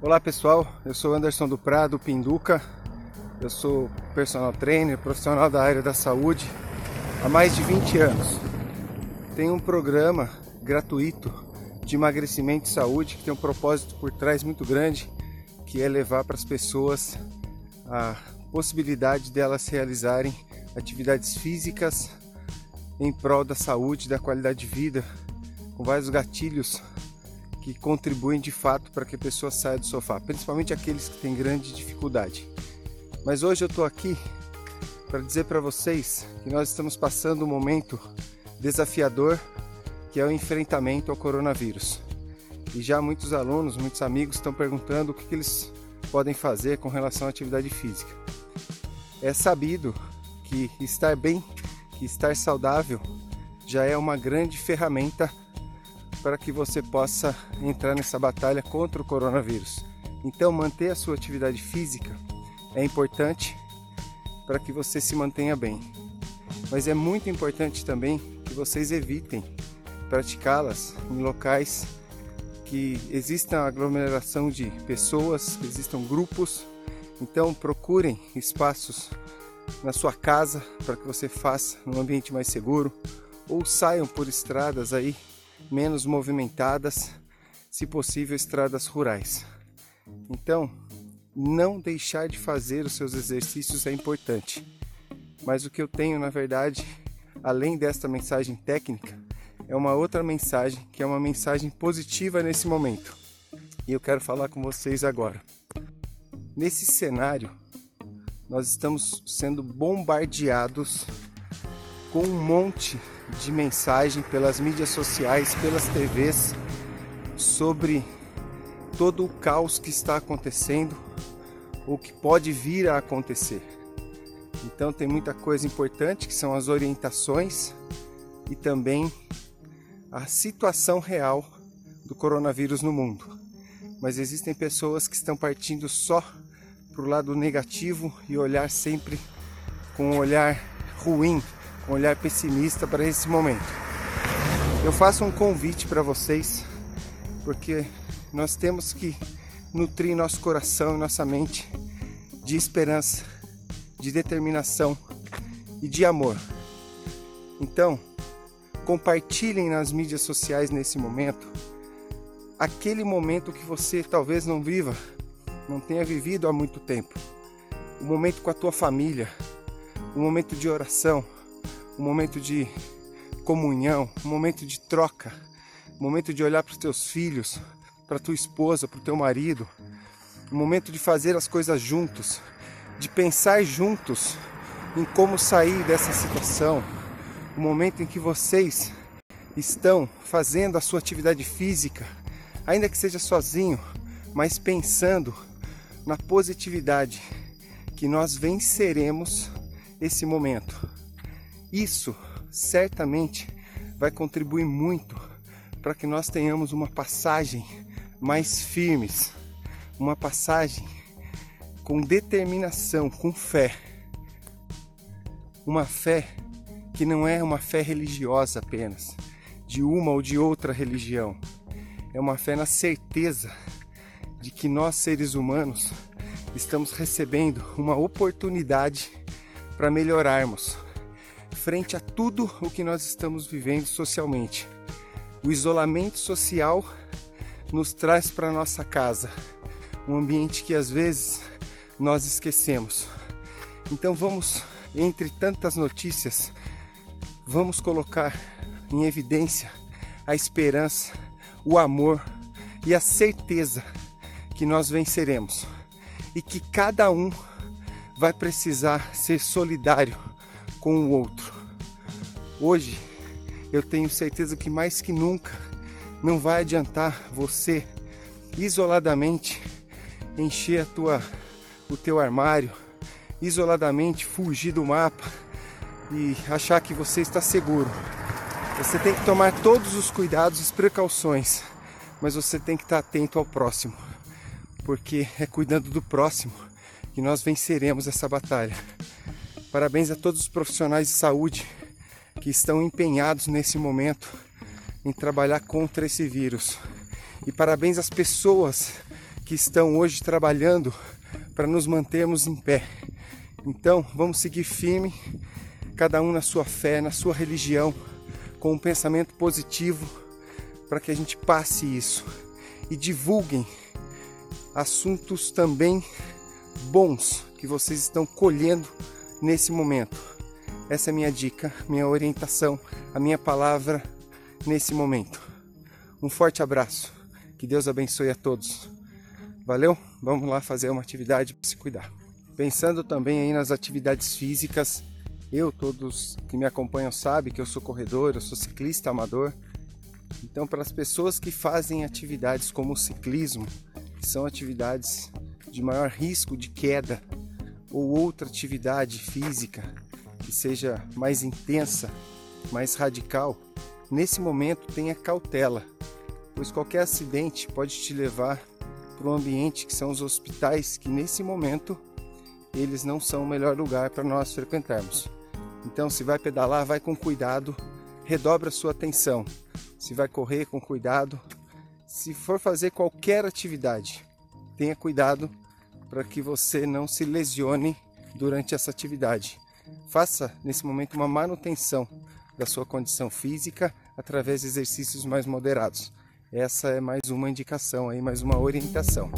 Olá pessoal, eu sou Anderson do Prado, Pinduca. Eu sou personal trainer, profissional da área da saúde há mais de 20 anos. Tenho um programa gratuito de emagrecimento e saúde que tem um propósito por trás muito grande, que é levar para as pessoas a possibilidade delas realizarem atividades físicas em prol da saúde, da qualidade de vida, com vários gatilhos que contribuem de fato para que a pessoa saia do sofá, principalmente aqueles que têm grande dificuldade. Mas hoje eu estou aqui para dizer para vocês que nós estamos passando um momento desafiador que é o enfrentamento ao coronavírus. E já muitos alunos, muitos amigos estão perguntando o que, que eles podem fazer com relação à atividade física. É sabido que estar bem, que estar saudável já é uma grande ferramenta para que você possa entrar nessa batalha contra o coronavírus. Então, manter a sua atividade física é importante para que você se mantenha bem. Mas é muito importante também que vocês evitem praticá-las em locais que exista aglomeração de pessoas, que existam grupos. Então procurem espaços na sua casa para que você faça num ambiente mais seguro ou saiam por estradas aí menos movimentadas, se possível estradas rurais. Então, não deixar de fazer os seus exercícios é importante. Mas o que eu tenho, na verdade, além desta mensagem técnica, é uma outra mensagem, que é uma mensagem positiva nesse momento. E eu quero falar com vocês agora. Nesse cenário, nós estamos sendo bombardeados com um monte de mensagem pelas mídias sociais, pelas TVs, sobre todo o caos que está acontecendo, ou que pode vir a acontecer. Então tem muita coisa importante que são as orientações e também a situação real do coronavírus no mundo. Mas existem pessoas que estão partindo só para o lado negativo e olhar sempre com um olhar ruim, um olhar pessimista para esse momento. Eu faço um convite para vocês, porque nós temos que nutrir nosso coração e nossa mente de esperança, de determinação e de amor. Então, compartilhem nas mídias sociais nesse momento aquele momento que você talvez não viva, não tenha vivido há muito tempo. O momento com a tua família, o momento de oração, o momento de comunhão, o momento de troca, o momento de olhar para os teus filhos, para tua esposa, para o teu marido, o momento de fazer as coisas juntos, de pensar juntos em como sair dessa situação o momento em que vocês estão fazendo a sua atividade física, ainda que seja sozinho, mas pensando na positividade que nós venceremos esse momento. Isso certamente vai contribuir muito para que nós tenhamos uma passagem mais firmes, uma passagem com determinação, com fé. Uma fé que não é uma fé religiosa apenas, de uma ou de outra religião. É uma fé na certeza de que nós, seres humanos, estamos recebendo uma oportunidade para melhorarmos frente a tudo o que nós estamos vivendo socialmente. O isolamento social nos traz para nossa casa um ambiente que às vezes nós esquecemos. Então vamos, entre tantas notícias, vamos colocar em evidência a esperança, o amor e a certeza que nós venceremos e que cada um vai precisar ser solidário com o outro. Hoje eu tenho certeza que mais que nunca não vai adiantar você isoladamente encher a tua o teu armário, isoladamente fugir do mapa e achar que você está seguro. Você tem que tomar todos os cuidados e precauções, mas você tem que estar atento ao próximo, porque é cuidando do próximo que nós venceremos essa batalha. Parabéns a todos os profissionais de saúde que estão empenhados nesse momento em trabalhar contra esse vírus. E parabéns às pessoas que estão hoje trabalhando para nos mantermos em pé. Então, vamos seguir firme, cada um na sua fé, na sua religião, com um pensamento positivo, para que a gente passe isso e divulguem assuntos também bons que vocês estão colhendo nesse momento. Essa é a minha dica, minha orientação, a minha palavra nesse momento. Um forte abraço. Que Deus abençoe a todos. Valeu? Vamos lá fazer uma atividade para se cuidar. Pensando também aí nas atividades físicas, eu, todos que me acompanham sabem que eu sou corredor, eu sou ciclista amador. Então, para as pessoas que fazem atividades como o ciclismo, que são atividades de maior risco de queda, ou outra atividade física que seja mais intensa, mais radical, nesse momento tenha cautela, pois qualquer acidente pode te levar para um ambiente que são os hospitais, que nesse momento eles não são o melhor lugar para nós frequentarmos. Então, se vai pedalar, vai com cuidado, redobra sua atenção. Se vai correr, com cuidado. Se for fazer qualquer atividade, tenha cuidado para que você não se lesione durante essa atividade. Faça nesse momento uma manutenção da sua condição física através de exercícios mais moderados. Essa é mais uma indicação aí, mais uma orientação.